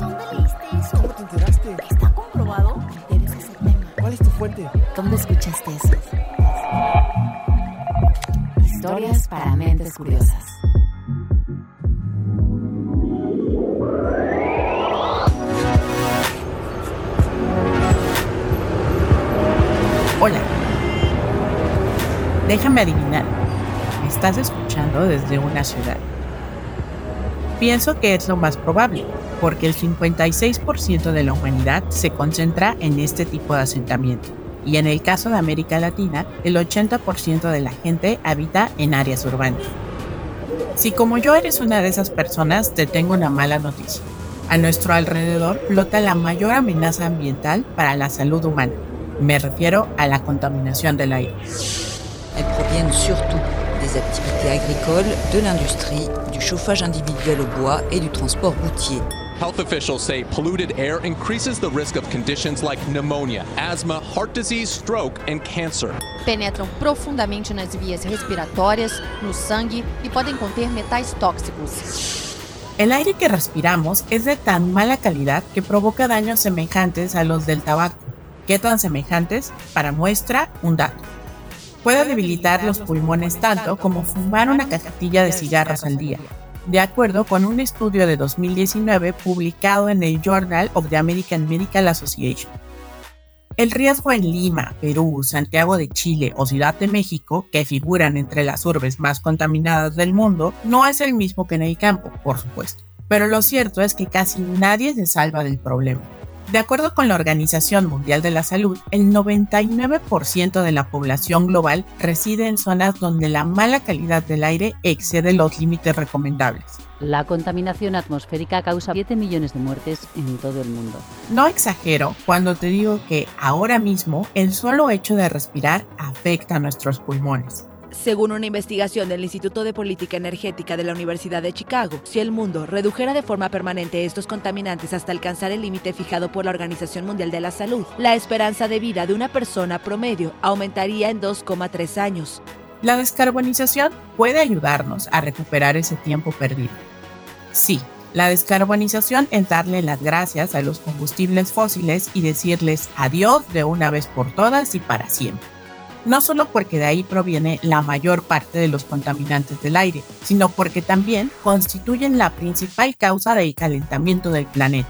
¿Dónde leíste eso? ¿Cómo te enteraste? ¿Está comprobado? Debes ese tema. ¿Cuál es tu fuente? ¿Dónde escuchaste eso? Historias para mentes curiosas. Hola. Déjame adivinar. Me estás escuchando desde una ciudad. Pienso que es lo más probable, porque el 56% de la humanidad se concentra en este tipo de asentamiento. Y en el caso de América Latina, el 80% de la gente habita en áreas urbanas. Si como yo eres una de esas personas, te tengo una mala noticia. A nuestro alrededor flota la mayor amenaza ambiental para la salud humana. Me refiero a la contaminación del aire. Elles proviennent surtout des activités agricoles, de l'industrie, du chauffage individuel au bois et du transport routier. Health officials say polluted air increases the risk of conditions like pneumonia, asthma, heart disease, stroke, and cancer. penetram profundamente nas vias respiratórias, no sangue e podem conter metais tóxicos. El aire que respiramos es de tan mala calidad que provoca daños semejantes a los del tabaco. ¿Qué tan semejantes? Para muestra, un dato. Puede debilitar los pulmones tanto como fumar una cajetilla de cigarros al día, de acuerdo con un estudio de 2019 publicado en el Journal of the American Medical Association. El riesgo en Lima, Perú, Santiago de Chile o Ciudad de México, que figuran entre las urbes más contaminadas del mundo, no es el mismo que en el campo, por supuesto. Pero lo cierto es que casi nadie se salva del problema. De acuerdo con la Organización Mundial de la Salud, el 99% de la población global reside en zonas donde la mala calidad del aire excede los límites recomendables. La contaminación atmosférica causa 7 millones de muertes en todo el mundo. No exagero cuando te digo que ahora mismo el solo hecho de respirar afecta a nuestros pulmones. Según una investigación del Instituto de Política Energética de la Universidad de Chicago, si el mundo redujera de forma permanente estos contaminantes hasta alcanzar el límite fijado por la Organización Mundial de la Salud, la esperanza de vida de una persona promedio aumentaría en 2,3 años. La descarbonización puede ayudarnos a recuperar ese tiempo perdido. Sí, la descarbonización es darle las gracias a los combustibles fósiles y decirles adiós de una vez por todas y para siempre no solo porque de ahí proviene la mayor parte de los contaminantes del aire, sino porque también constituyen la principal causa del calentamiento del planeta.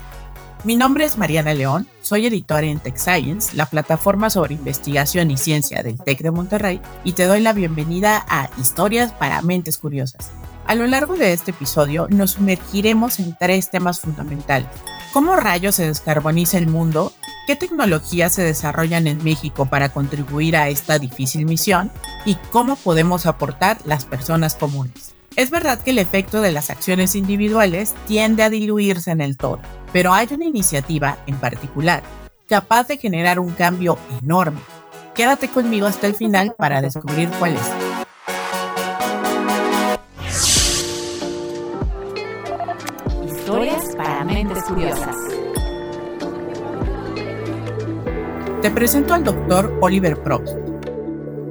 Mi nombre es Mariana León, soy editora en Tech Science, la plataforma sobre investigación y ciencia del TEC de Monterrey, y te doy la bienvenida a Historias para Mentes Curiosas. A lo largo de este episodio nos sumergiremos en tres temas fundamentales. ¿Cómo rayos se descarboniza el mundo ¿Qué tecnologías se desarrollan en México para contribuir a esta difícil misión? ¿Y cómo podemos aportar las personas comunes? Es verdad que el efecto de las acciones individuales tiende a diluirse en el todo, pero hay una iniciativa en particular capaz de generar un cambio enorme. Quédate conmigo hasta el final para descubrir cuál es. Historias para mentes curiosas. Te presento al doctor Oliver Prost,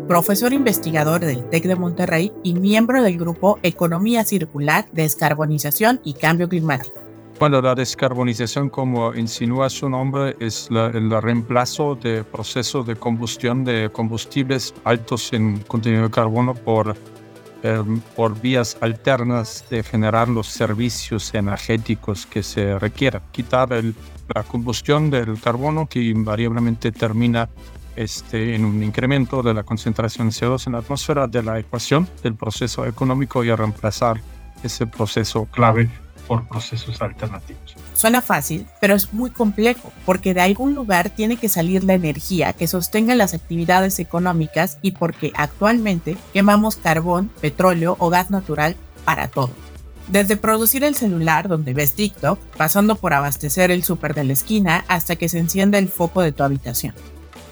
profesor investigador del TEC de Monterrey y miembro del grupo Economía Circular, Descarbonización y Cambio Climático. Bueno, la descarbonización, como insinúa su nombre, es la- el reemplazo de procesos de combustión de combustibles altos en contenido de carbono por, eh, por vías alternas de generar los servicios energéticos que se requieran. Quitar el- la combustión del carbono que invariablemente termina este, en un incremento de la concentración de CO2 en la atmósfera de la ecuación del proceso económico y a reemplazar ese proceso clave procesos alternativos. Suena fácil, pero es muy complejo, porque de algún lugar tiene que salir la energía que sostenga las actividades económicas y porque actualmente quemamos carbón, petróleo o gas natural para todo. Desde producir el celular donde ves TikTok, pasando por abastecer el súper de la esquina hasta que se encienda el foco de tu habitación.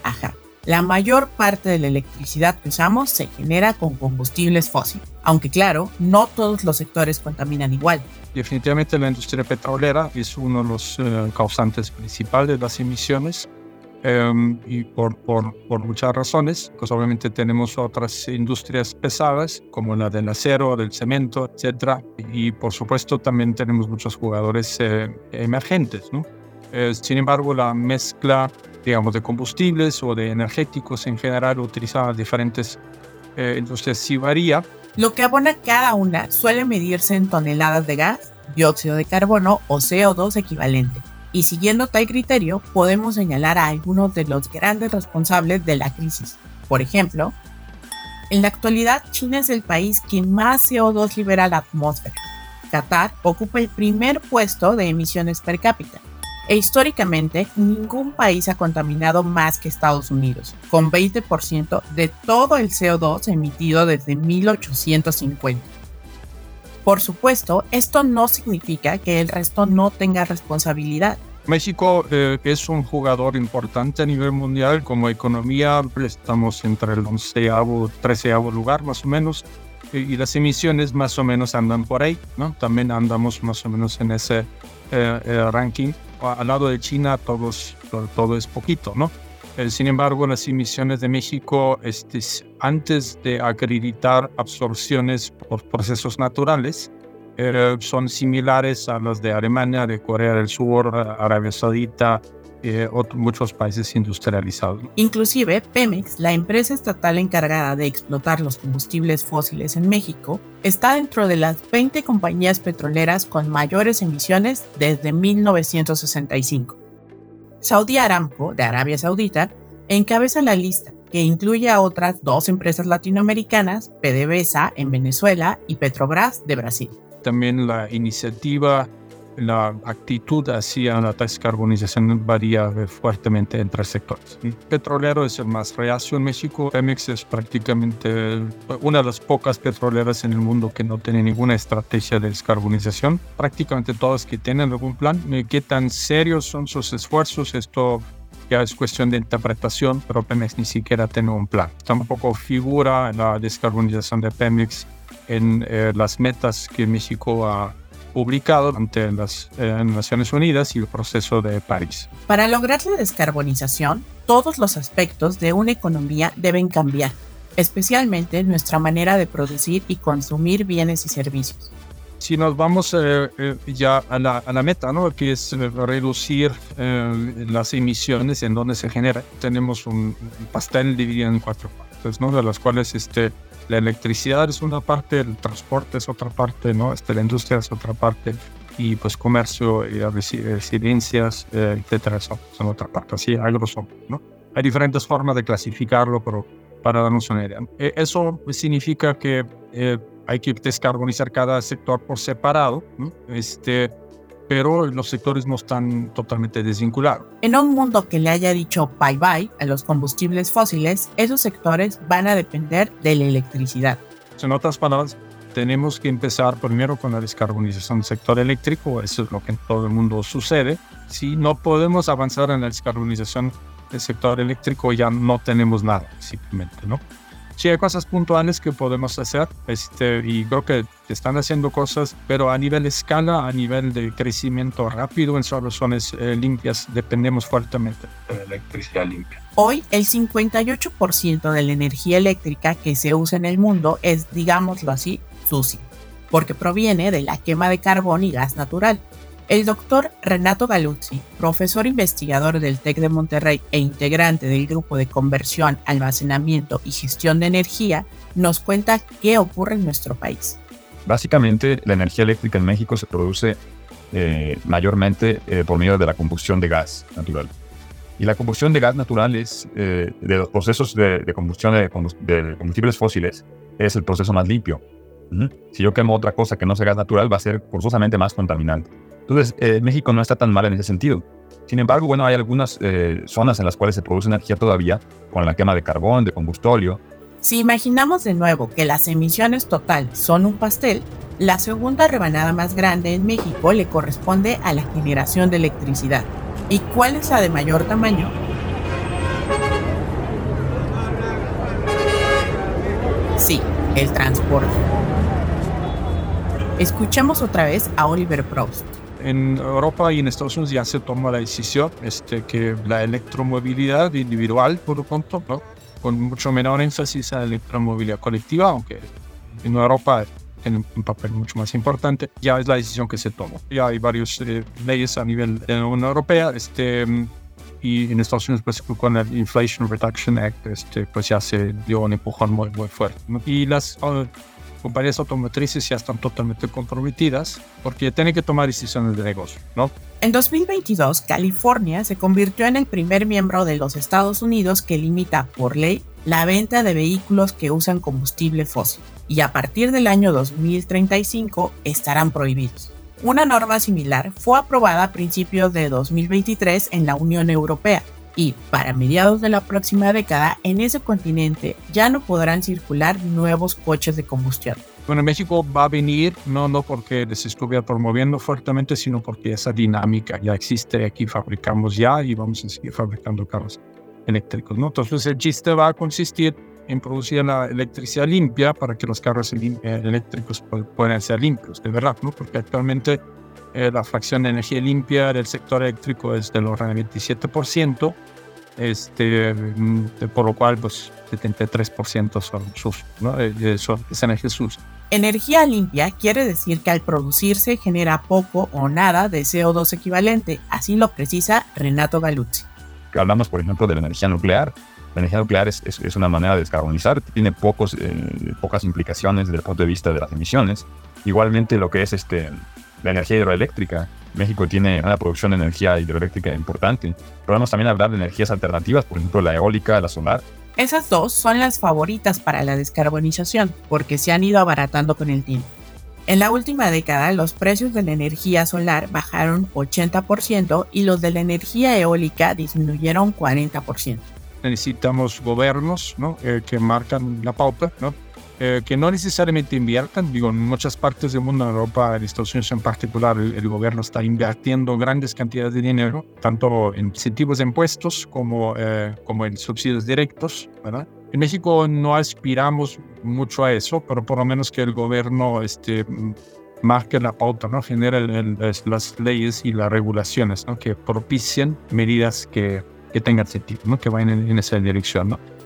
Ajá. La mayor parte de la electricidad que usamos se genera con combustibles fósiles, aunque claro, no todos los sectores contaminan igual. Definitivamente la industria petrolera es uno de los eh, causantes principales de las emisiones em, y por, por, por, muchas razones. Pues obviamente tenemos otras industrias pesadas como la del acero, del cemento, etc. Y por supuesto también tenemos muchos jugadores eh, emergentes. ¿no? Eh, sin embargo, la mezcla digamos, de combustibles o de energéticos en general utilizadas diferentes eh, industrias sí varía. Lo que abona cada una suele medirse en toneladas de gas, dióxido de carbono o CO2 equivalente y siguiendo tal criterio podemos señalar a algunos de los grandes responsables de la crisis. Por ejemplo, en la actualidad China es el país que más CO2 libera a la atmósfera. Qatar ocupa el primer puesto de emisiones per cápita. E históricamente, ningún país ha contaminado más que Estados Unidos, con 20% de todo el CO2 emitido desde 1850. Por supuesto, esto no significa que el resto no tenga responsabilidad. México eh, es un jugador importante a nivel mundial. Como economía estamos entre el 11 y 13 lugar más o menos. Y, las emisiones más o menos andan por ahí, ¿no? También andamos más o menos en ese eh, eh, ranking. Al lado de China todo, todo es poquito, ¿no? Eh, sin embargo, las emisiones de México, este, antes de acreditar absorciones por procesos naturales, eh, son similares a las de Alemania, de Corea del Sur, Arabia Saudita, eh, muchos países industrializados. Inclusive, Pemex, la empresa estatal encargada de explotar los combustibles fósiles en México, está dentro de las 20 compañías petroleras con mayores emisiones desde 1965. Saudi Aramco, de Arabia Saudita, encabeza la lista, que incluye a otras dos empresas latinoamericanas, PDVSA en Venezuela y Petrobras de Brasil. También la iniciativa, la actitud hacia la descarbonización varía fuertemente entre sectores. El petrolero es el más reacio en México. Pemex es prácticamente una de las pocas petroleras en el mundo que no tiene ninguna estrategia de descarbonización. Prácticamente todas que tienen algún plan. ¿Qué tan serios son sus esfuerzos? Esto ya es cuestión de interpretación, pero Pemex ni siquiera tiene un plan. Tampoco figura la descarbonización de Pemex en eh, las metas que México ha publicado ante las eh, Naciones Unidas y el proceso de París. Para lograr la descarbonización, todos los aspectos de una economía deben cambiar, especialmente nuestra manera de producir y consumir bienes y servicios si nos vamos eh, eh, ya a la, a la, meta, ¿no? que es eh, reducir las emisiones en donde se genera, tenemos un pastel dividido en cuatro partes, ¿no? de las cuales este, la electricidad es una parte, el transporte es otra parte, ¿no? este, la industria es otra parte y pues comercio y residencias, etcétera, son, son, otra parte, así a grosso ¿no? Hay diferentes formas de clasificarlo, pero para darnos una idea. eso significa que hay que descarbonizar cada sector por separado, este, pero los sectores no están totalmente desvinculados. En un mundo que le haya dicho bye bye a los combustibles fósiles, esos sectores van a depender de la electricidad. En otras palabras, tenemos que empezar primero con la descarbonización del sector eléctrico, eso es lo que en todo el mundo sucede. Si no podemos avanzar en la descarbonización del sector eléctrico, ya no tenemos nada, simplemente, ¿no? Sí hay cosas puntuales que podemos hacer este, y creo que están haciendo cosas, pero a nivel escala, a nivel de crecimiento rápido en soluciones eh, limpias, dependemos fuertemente de la electricidad limpia. Hoy, el 58% de la energía eléctrica que se usa en el mundo es, digámoslo así, sucia, porque proviene de la quema de carbón y gas natural. El doctor Renato Galuzzi, profesor investigador del TEC de Monterrey e integrante del grupo de conversión, almacenamiento y gestión de energía, nos cuenta qué ocurre en nuestro país. Básicamente, la energía eléctrica en México se produce eh, mayormente eh, por medio de la combustión de gas natural. Y la combustión de gas natural es, eh, de los procesos de, combustión de, combustibles fósiles, es el proceso más limpio. Si yo quemo otra cosa que no sea gas natural, va a ser forzosamente más contaminante. Entonces, eh, México no está tan mal en ese sentido. Sin embargo, bueno, hay algunas eh, zonas en las cuales se produce energía todavía con la quema de carbón, de combustóleo. Si imaginamos de nuevo que las emisiones total son un pastel, la segunda rebanada más grande en México le corresponde a la generación de electricidad. ¿Y cuál es la de mayor tamaño? Sí, el transporte. Escuchamos otra vez a Oliver Proust. En Europa y en Estados Unidos ya se toma la decisión este, que la electromovilidad individual, por lo tanto, ¿no? con mucho menor énfasis a la electromovilidad colectiva, aunque en Europa tiene un papel mucho más importante, ya es la decisión que se tomó. Ya hay varias eh, leyes a nivel de la Unión Europea, este, y en Estados Unidos pues, con el Inflation Reduction Act este, pues ya se dio un empujón muy, muy fuerte. Y las uh, compañías automotrices ya están totalmente comprometidas porque tienen que tomar decisiones de negocio, ¿no? En 2022, California se convirtió en el primer miembro de los Estados Unidos que limita por ley la venta de vehículos que usan combustible fósil y a partir del año 2035 estarán prohibidos. Una norma similar fue aprobada a principios de 2023 en la Unión Europea y para mediados de la próxima década en ese continente ya no podrán circular nuevos coches de combustión. Bueno, México va a venir no, no porque les estuviera promoviendo fuertemente, sino porque esa dinámica ya existe. Aquí fabricamos ya y vamos a seguir fabricando carros eléctricos. ¿no? Entonces el chiste va a consistir en producir la electricidad limpia para que los carros eh, eléctricos puedan ser limpios, de verdad, ¿no? porque actualmente eh, la fracción de energía limpia del sector eléctrico es del orden del 27%, este, mm, por lo cual pues 73% son sus, ¿no? Eh, son, es energía sucia. Energía limpia quiere decir que al producirse genera poco o nada de CO2 equivalente, así lo precisa Renato Galuzzi. Hablamos, por ejemplo, de la energía nuclear, la energía nuclear es, es, una manera de descarbonizar, tiene pocos, eh, pocas implicaciones desde el punto de vista de las emisiones. Igualmente lo que es este, la energía hidroeléctrica. México tiene una producción de energía hidroeléctrica importante. Podemos también hablar de energías alternativas, por ejemplo la eólica, la solar. Esas dos son las favoritas para la descarbonización porque se han ido abaratando con el tiempo. En la última década, los precios de la energía solar bajaron 80% y los de la energía eólica disminuyeron 40% necesitamos gobiernos ¿no? Eh, que marcan la pauta, ¿no? Eh, que no necesariamente inviertan. Digo, en muchas partes del mundo, en Europa, en Estados Unidos en particular, el, gobierno está invirtiendo grandes cantidades de dinero, tanto en incentivos de impuestos como, eh, como en subsidios directos. ¿verdad? En México no aspiramos mucho a eso, pero por lo menos que el gobierno este, marque la pauta, ¿no? genere las leyes y las regulaciones ¿no? que propicien medidas que que tengan sentido, ¿no? que vayan en, esa dirección. ¿no?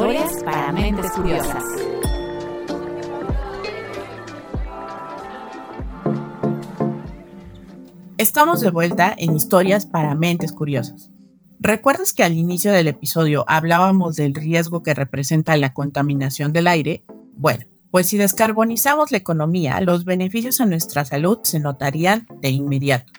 Historias para mentes curiosas. Estamos de vuelta en Historias para mentes curiosas. ¿Recuerdas que al inicio del episodio hablábamos del riesgo que representa la contaminación del aire? Bueno, pues si descarbonizamos la economía, los beneficios a nuestra salud se notarían de inmediato.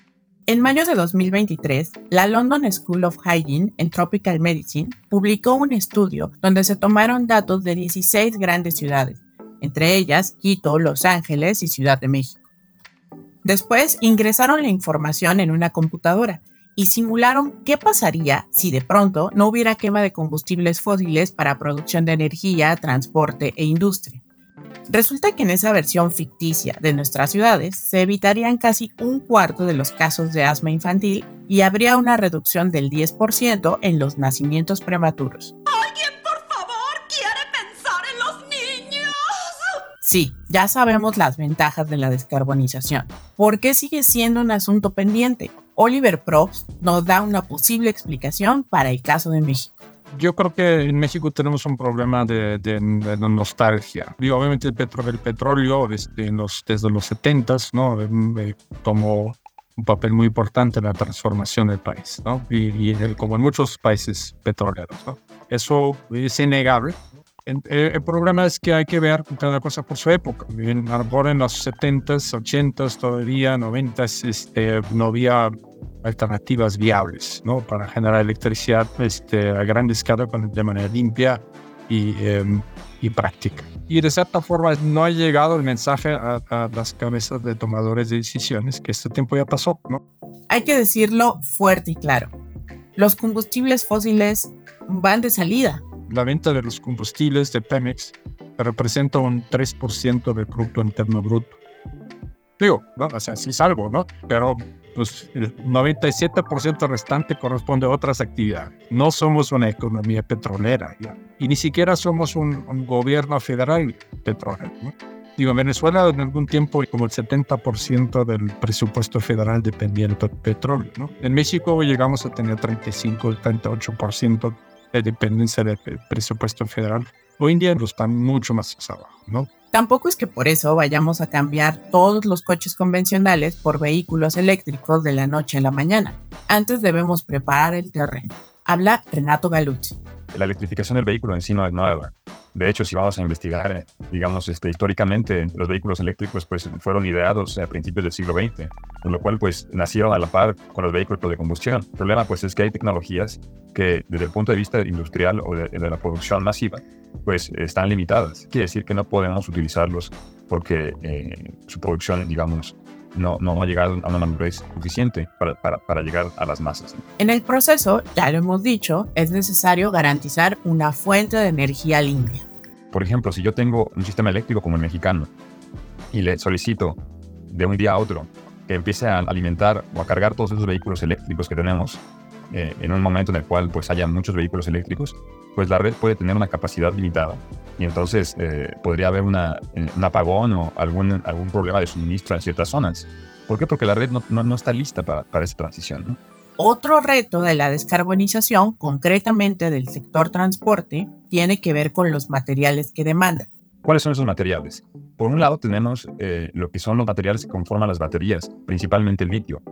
En mayo de 2023, la London School of Hygiene and Tropical Medicine publicó un estudio donde se tomaron datos de 16 grandes ciudades, entre ellas Quito, Los Ángeles y Ciudad de México. Después ingresaron la información en una computadora y simularon qué pasaría si de pronto no hubiera quema de combustibles fósiles para producción de energía, transporte e industria. Resulta que en esa versión ficticia de nuestras ciudades se evitarían casi un cuarto de los casos de asma infantil y habría una reducción del 10% en los nacimientos prematuros. ¿Alguien, por favor, quiere pensar en los niños? Sí, ya sabemos las ventajas de la descarbonización. ¿Por qué sigue siendo un asunto pendiente? Oliver Probst nos da una posible explicación para el caso de México. Yo creo que en México tenemos un problema de, nostalgia. Digo, obviamente el petróleo, el petróleo desde los, desde los 70 ¿no? tomó un papel muy importante en la transformación del país, ¿no? Y, como en muchos países petroleros, ¿no? Eso es innegable. El, problema es que hay que ver cada cosa por su época. En, en los 70s, 80s, todavía 90s, este, no había alternativas viables ¿no? para generar electricidad este, a gran escala de manera limpia y, em, y práctica. Y de cierta forma no ha llegado el mensaje a, a, las cabezas de tomadores de decisiones que este tiempo ya pasó, ¿no? Hay que decirlo fuerte y claro. Los combustibles fósiles van de salida. La venta de los combustibles de Pemex representa un 3% del Producto Interno Bruto. Digo, ¿no? o sea, sí es algo, ¿no? Pero pues, el 97% restante corresponde a otras actividades. No somos una economía petrolera y ni siquiera somos un, gobierno federal petrolero. ¿no? Digo, en Venezuela en algún tiempo como el 70% del presupuesto federal dependía del petróleo. En México llegamos a tener 35, 38% de dependencia del presupuesto federal. Hoy en día están mucho más abajo, ¿no? Tampoco es que por eso vayamos a cambiar todos los coches convencionales por vehículos eléctricos de la noche a la mañana. Antes debemos preparar el terreno. Habla Renato Galuzzi. La electrificación del vehículo en sí no es nueva. De hecho, si vamos a investigar, digamos, este, históricamente, los vehículos eléctricos pues, fueron ideados a principios del siglo XX, con lo cual pues, nacieron a la par con los vehículos de combustión. El problema pues, es que hay tecnologías que, desde el punto de vista industrial o de, de la producción masiva, pues están limitadas. Quiere decir que no podemos utilizarlos porque eh, su producción, digamos, no, no ha llegado a una madurez suficiente para, para, para, llegar a las masas. En el proceso, ya lo hemos dicho, es necesario garantizar una fuente de energía limpia. Por ejemplo, si yo tengo un sistema eléctrico como el mexicano y le solicito de un día a otro que empiece a alimentar o a cargar todos esos vehículos eléctricos que tenemos eh, en un momento en el cual pues haya muchos vehículos eléctricos, pues la red puede tener una capacidad limitada y entonces eh, podría haber una, un apagón o algún, algún problema de suministro en ciertas zonas. ¿Por qué? Porque la red no, no, no está lista para, para esa transición. ¿no? Otro reto de la descarbonización, concretamente del sector transporte, tiene que ver con los materiales que demandan. ¿Cuáles son esos materiales? Por un lado tenemos eh, lo que son los materiales que conforman las baterías, principalmente el litio.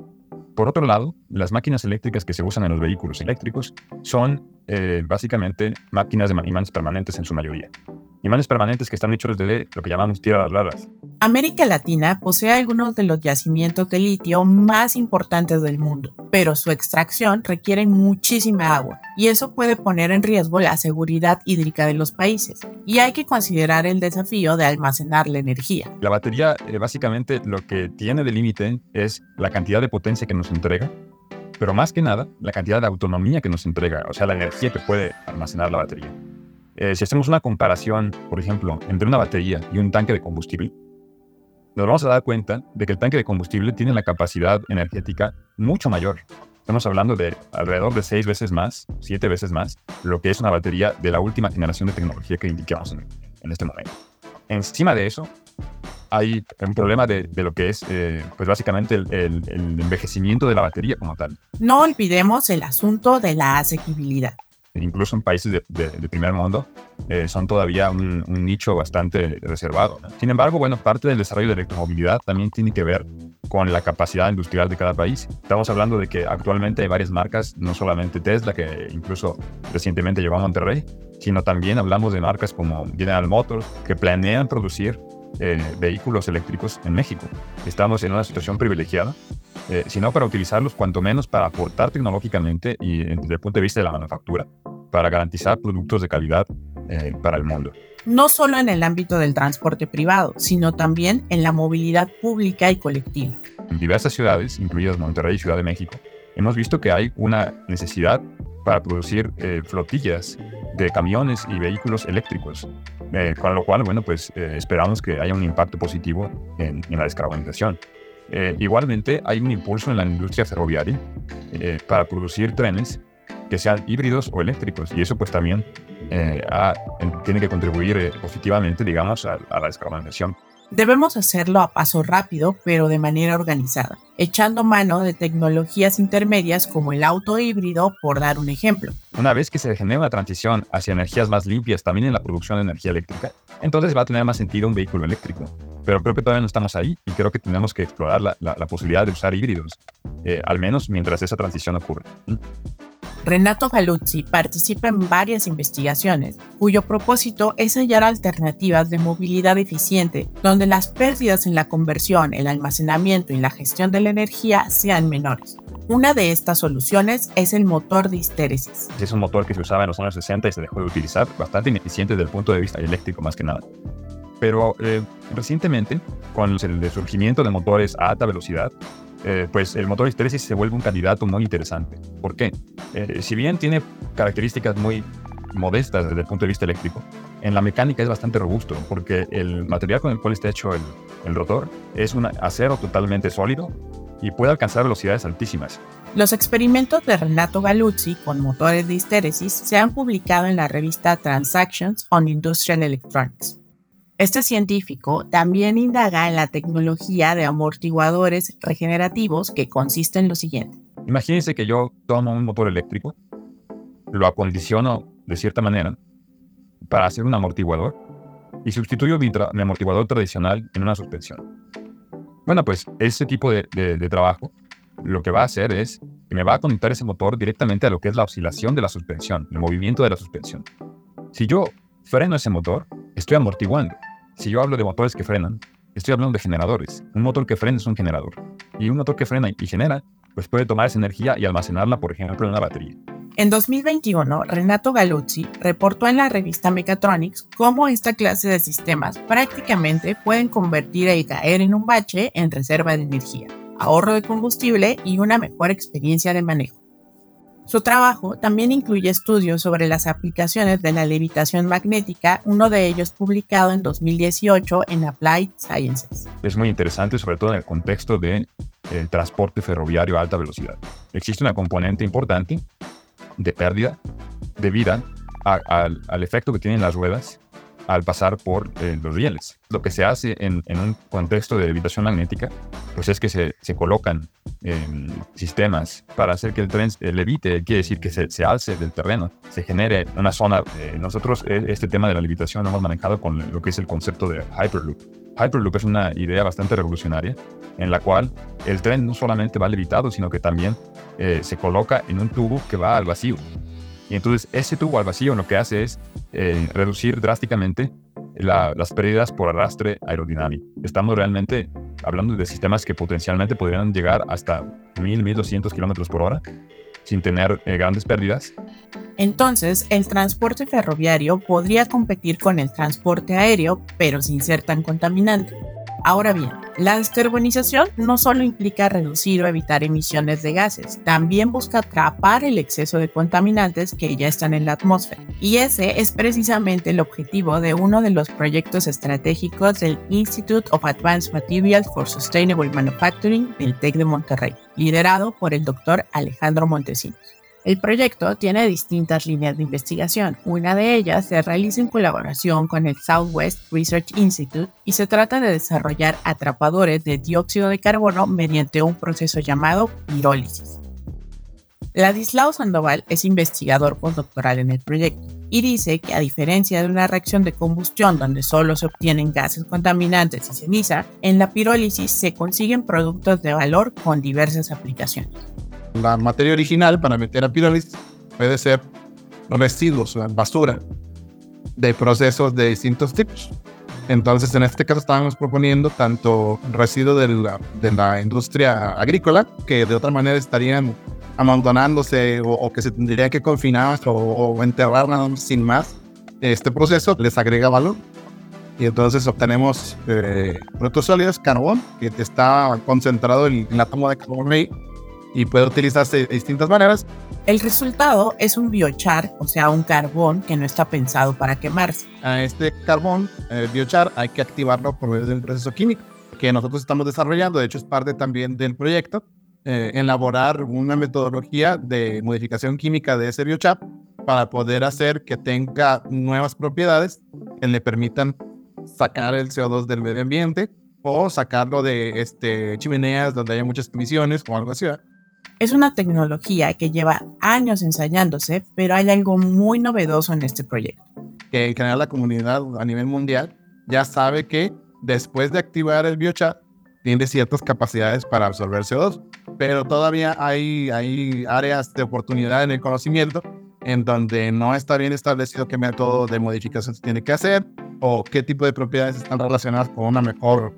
Por otro lado, las máquinas eléctricas que se usan en los vehículos eléctricos son eh, básicamente máquinas de imanes permanentes en su mayoría. Imanes permanentes que están hechos de lo que llamamos tierras raras. América Latina posee algunos de los yacimientos de litio más importantes del mundo, pero su extracción requiere muchísima agua y eso puede poner en riesgo la seguridad hídrica de los países. Y hay que considerar el desafío de almacenar la energía. La batería eh, básicamente lo que tiene de límite es la cantidad de potencia que nos entrega, pero más que nada la cantidad de autonomía que nos entrega, o sea, la energía que puede almacenar la batería. Eh, si hacemos una comparación, por ejemplo, entre una batería y un tanque de combustible, nos vamos a dar cuenta de que el tanque de combustible tiene la capacidad energética mucho mayor. Estamos hablando de alrededor de seis veces más, siete veces más, lo que es una batería de la última generación de tecnología que indicamos en, en este momento. Encima de eso, hay un problema de, de lo que es, eh, pues básicamente, el, el, el envejecimiento de la batería como tal. No olvidemos el asunto de la asequibilidad incluso en países de, de, de primer mundo, eh, son todavía un, un, nicho bastante reservado. Sin embargo, bueno, parte del desarrollo de electromovilidad también tiene que ver con la capacidad industrial de cada país. Estamos hablando de que actualmente hay varias marcas, no solamente Tesla, que incluso recientemente llegó a Monterrey, sino también hablamos de marcas como General Motors, que planean producir eh, vehículos eléctricos en México. Estamos en una situación privilegiada, eh, sino para utilizarlos cuanto menos para aportar tecnológicamente y desde el punto de vista de la manufactura, para garantizar productos de calidad eh, para el mundo. No solo en el ámbito del transporte privado, sino también en la movilidad pública y colectiva. En diversas ciudades, incluidas Monterrey y Ciudad de México, hemos visto que hay una necesidad para producir eh, flotillas de camiones y vehículos eléctricos, eh, con lo cual, bueno, pues eh, esperamos que haya un impacto positivo en, en la descarbonización. Eh, igualmente, hay un impulso en la industria ferroviaria para producir trenes que sean híbridos o eléctricos, y eso pues también ha, tiene que contribuir positivamente, digamos, a la descarbonización. Debemos hacerlo a paso rápido, pero de manera organizada, echando mano de tecnologías intermedias como el auto híbrido, por dar un ejemplo. Una vez que se genera una transición hacia energías más limpias también en la producción de energía eléctrica, entonces va a tener más sentido un vehículo eléctrico. Pero creo que todavía no estamos ahí y creo que tenemos que explorar la, la, la posibilidad de usar híbridos, eh, al menos mientras esa transición ocurre. Renato Galuzzi participa en varias investigaciones cuyo propósito es hallar alternativas de movilidad eficiente donde las pérdidas en la conversión, el almacenamiento y la gestión de la energía sean menores. Una de estas soluciones es el motor de histéresis. Es un motor que se usaba en los años 60 y se dejó de utilizar, bastante ineficiente desde el punto de vista eléctrico más que nada. Pero eh, recientemente, con el surgimiento de motores a alta velocidad, eh, pues el motor de histéresis se vuelve un candidato muy interesante. ¿Por qué? Eh, si bien tiene características muy modestas desde el punto de vista eléctrico, en la mecánica es bastante robusto porque el material con el cual está hecho el, el rotor es un acero totalmente sólido y puede alcanzar velocidades altísimas. Los experimentos de Renato Galuzzi con motores de histéresis se han publicado en la revista Transactions on Industrial Electronics. Este científico también indaga en la tecnología de amortiguadores regenerativos que consiste en lo siguiente. Imagínense que yo tomo un motor eléctrico, lo acondiciono de cierta manera para hacer un amortiguador y sustituyo mi, amortiguador tradicional en una suspensión. Bueno, pues ese tipo de, trabajo lo que va a hacer es que me va a conectar ese motor directamente a lo que es la oscilación de la suspensión, el movimiento de la suspensión. Si yo freno ese motor, estoy amortiguando. Si yo hablo de motores que frenan, estoy hablando de generadores. Un motor que frena es un generador. Y un motor que frena y genera, pues puede tomar esa energía y almacenarla, por ejemplo, en una batería. En 2021, Renato Galuzzi reportó en la revista Mechatronics cómo esta clase de sistemas prácticamente pueden convertir el caer en un bache en reserva de energía, ahorro de combustible y una mejor experiencia de manejo. Su trabajo también incluye estudios sobre las aplicaciones de la levitación magnética, uno de ellos publicado en 2018 en Applied Sciences. Es muy interesante, sobre todo en el contexto del transporte ferroviario a alta velocidad. Existe una componente importante de pérdida de vida al efecto que tienen las ruedas al pasar por eh, los rieles. Lo que se hace en, un contexto de levitación magnética, pues es que se, se colocan em, sistemas para hacer que el tren eh, levite, quiere decir que se, alce del terreno, se genere una zona. Eh, nosotros este tema de la levitación lo hemos manejado con lo que es el concepto de Hyperloop. Hyperloop es una idea bastante revolucionaria en la cual el tren no solamente va levitado, sino que también eh, se coloca en un tubo que va al vacío. Y entonces ese tubo al vacío lo que hace es eh, reducir drásticamente las pérdidas por arrastre aerodinámico. Estamos realmente hablando de sistemas que potencialmente podrían llegar hasta 1000, 1200 kilómetros por hora sin tener eh, grandes pérdidas. Entonces, el transporte ferroviario podría competir con el transporte aéreo, pero sin ser tan contaminante. Ahora bien, la descarbonización no solo implica reducir o evitar emisiones de gases, también busca atrapar el exceso de contaminantes que ya están en la atmósfera. Y ese es precisamente el objetivo de uno de los proyectos estratégicos del Institute of Advanced Materials for Sustainable Manufacturing del TEC de Monterrey, liderado por el doctor Alejandro Montesinos. El proyecto tiene distintas líneas de investigación. Una de ellas se realiza en colaboración con el Southwest Research Institute y se trata de desarrollar atrapadores de dióxido de carbono mediante un proceso llamado pirólisis. Ladislao Sandoval es investigador postdoctoral en el proyecto y dice que a diferencia de una reacción de combustión donde solo se obtienen gases contaminantes y ceniza, en la pirólisis se consiguen productos de valor con diversas aplicaciones. La materia original para meter a pirólisis puede ser residuos, basura de procesos de distintos tipos. Entonces, en este caso estábamos proponiendo tanto residuos de la, de la industria agrícola, que de otra manera estarían amontonándose o, que se tendría que confinar o, o enterrar sin más. Este proceso les agrega valor y entonces obtenemos eh, productos sólidos, carbón, que está concentrado en el átomo de carbón y puede utilizarse de distintas maneras. El resultado es un biochar, o sea, un carbón que no está pensado para quemarse. A este carbón, el biochar, hay que activarlo por medio de un proceso químico que nosotros estamos desarrollando, de hecho es parte también del proyecto, eh, elaborar una metodología de modificación química de ese biochar para poder hacer que tenga nuevas propiedades que le permitan sacar el CO2 del medio ambiente o sacarlo de este, chimeneas donde haya muchas emisiones o algo así. Es una tecnología que lleva años ensayándose, pero hay algo muy novedoso en este proyecto. Que en general la comunidad a nivel mundial ya sabe que después de activar el biochat tiene ciertas capacidades para absorber CO2, pero todavía hay, hay áreas de oportunidad en el conocimiento en donde no está bien establecido qué método de modificación se tiene que hacer o qué tipo de propiedades están relacionadas con una mejor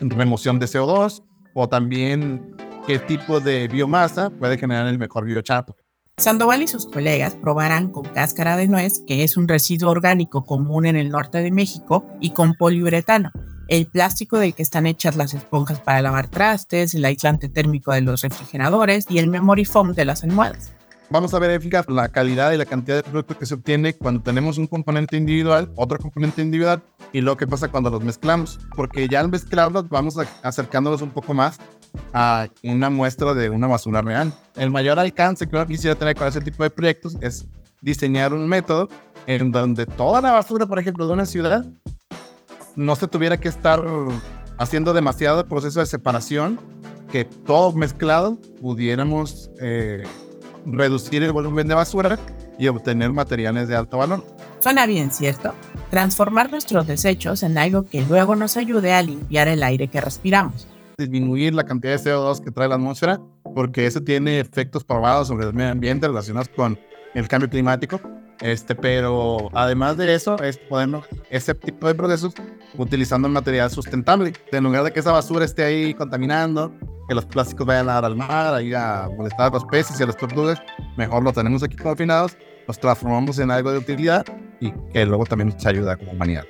remoción de CO2 o también qué tipo de biomasa puede generar el mejor biochato. Sandoval y sus colegas probarán con cáscara de nuez, que es un residuo orgánico común en el norte de México, y con poliuretano, el plástico del que están hechas las esponjas para lavar trastes, el aislante térmico de los refrigeradores y el memory foam de las almohadas. Vamos a verificar la calidad y la cantidad de producto que se obtiene cuando tenemos un componente individual, otro componente individual, y lo que pasa cuando los mezclamos. Porque ya al mezclarlos vamos acercándolos un poco más a una muestra de una basura real. El mayor alcance que uno quisiera tener con ese tipo de proyectos es diseñar un método en donde toda la basura, por ejemplo, de una ciudad, no se tuviera que estar haciendo demasiado proceso de separación, que todo mezclado pudiéramos eh, reducir el volumen de basura y obtener materiales de alto valor. Suena bien, ¿cierto? Transformar nuestros desechos en algo que luego nos ayude a limpiar el aire que respiramos. Disminuir la cantidad de CO2 que trae la atmósfera, porque eso tiene efectos probados sobre el medio ambiente relacionados con el cambio climático. Este, pero además de eso, es poder ese tipo de procesos utilizando material sustentable. En lugar de que esa basura esté ahí contaminando, que los plásticos vayan a dar al mar, ahí a molestar a los peces y a las tortugas, mejor lo tenemos aquí confinados, los transformamos en algo de utilidad y que luego también nos ayuda como humanidad.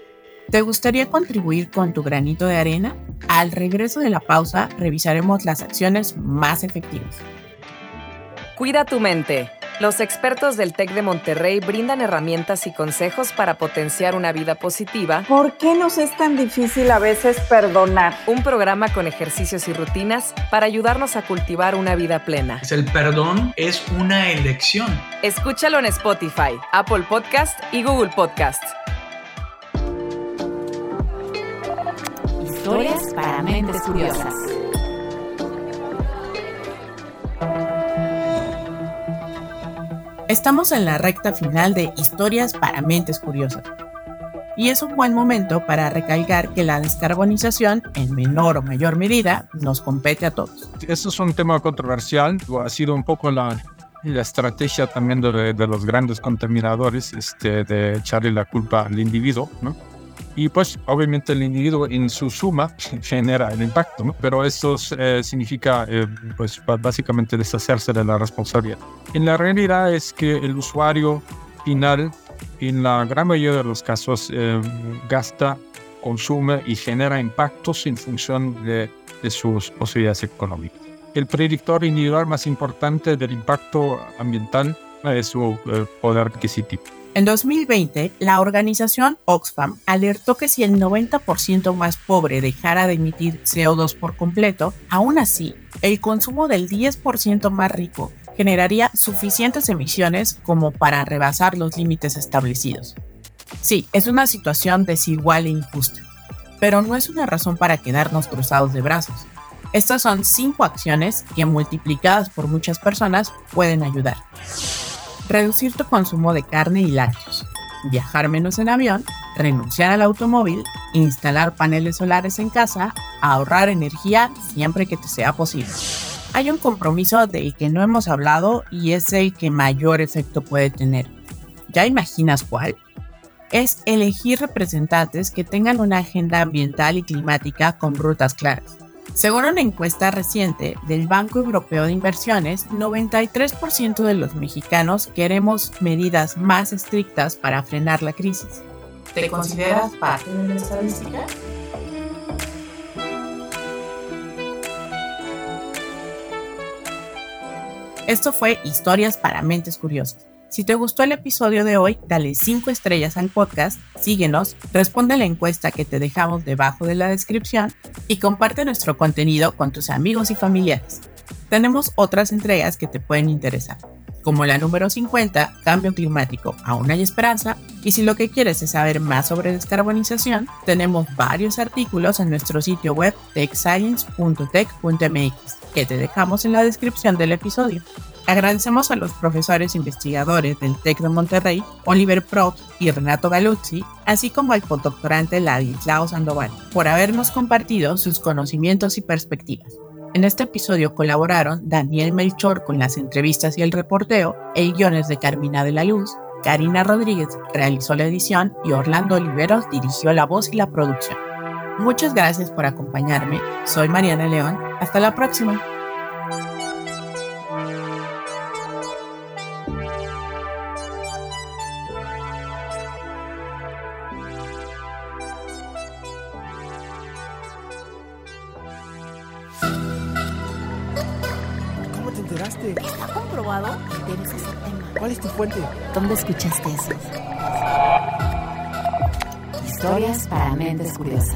¿Te gustaría contribuir con tu granito de arena? Al regreso de la pausa, revisaremos las acciones más efectivas. Cuida tu mente. Los expertos del TEC de Monterrey brindan herramientas y consejos para potenciar una vida positiva. ¿Por qué nos es tan difícil a veces perdonar? Un programa con ejercicios y rutinas para ayudarnos a cultivar una vida plena. El perdón es una elección. Escúchalo en Spotify, Apple Podcast y Google Podcast. Historias para mentes curiosas. Estamos en la recta final de Historias para Mentes Curiosas. Y es un buen momento para recalcar que la descarbonización, en menor o mayor medida, nos compete a todos. Eso es un tema controversial, ha sido un poco la, la estrategia también de, de, los grandes contaminadores este, de echarle la culpa al individuo, ¿no? Y pues obviamente el individuo en su suma genera el impacto, ¿no? pero eso eh, significa eh, pues básicamente deshacerse de la responsabilidad. En la realidad es que el usuario final en la gran mayoría de los casos eh, gasta, consume y genera impactos en función de, de sus posibilidades económicas. El predictor individual más importante del impacto ambiental es su poder. En 2020, la organización Oxfam alertó que si el 90% más pobre dejara de emitir CO2 por completo, aún así, el consumo del 10% más rico generaría suficientes emisiones como para rebasar los límites establecidos. Sí, es una situación desigual e injusta, pero no es una razón para quedarnos cruzados de brazos. Estas son cinco acciones que multiplicadas por muchas personas pueden ayudar reducir tu consumo de carne y lácteos, viajar menos en avión, renunciar al automóvil, instalar paneles solares en casa, ahorrar energía siempre que te sea posible. Hay un compromiso del que no hemos hablado y es el que mayor efecto puede tener. ¿Ya imaginas cuál? Es elegir representantes que tengan una agenda ambiental y climática con rutas claras según una encuesta reciente del Banco Europeo de Inversiones, 93% de los mexicanos queremos medidas más estrictas para frenar la crisis. ¿Te consideras parte de la estadística? Esto fue Historias para Mentes Curiosas. Si te gustó el episodio de hoy, dale 5 estrellas al podcast, síguenos, responde la encuesta que te dejamos debajo de la descripción y comparte nuestro contenido con tus amigos y familiares. Tenemos otras entregas que te pueden interesar, como la número 50, Cambio Climático, aún hay esperanza, y si lo que quieres es saber más sobre descarbonización, tenemos varios artículos en nuestro sitio web techscience.tech.mx que te dejamos en la descripción del episodio. Agradecemos a los profesores investigadores del TEC de Monterrey, Oliver Prout y Renato Galuzzi, así como al postdoctorante Ladislao Sandoval, por habernos compartido sus conocimientos y perspectivas. En este episodio colaboraron Daniel Melchor con las entrevistas y el reporteo, el guiones de Carmina de la Luz, Karina Rodríguez realizó la edición y Orlando Oliveros dirigió la voz y la producción. Muchas gracias por acompañarme. Soy Mariana León. Hasta la próxima. ¿Dónde escuchaste eso? Historias para mentes curiosas.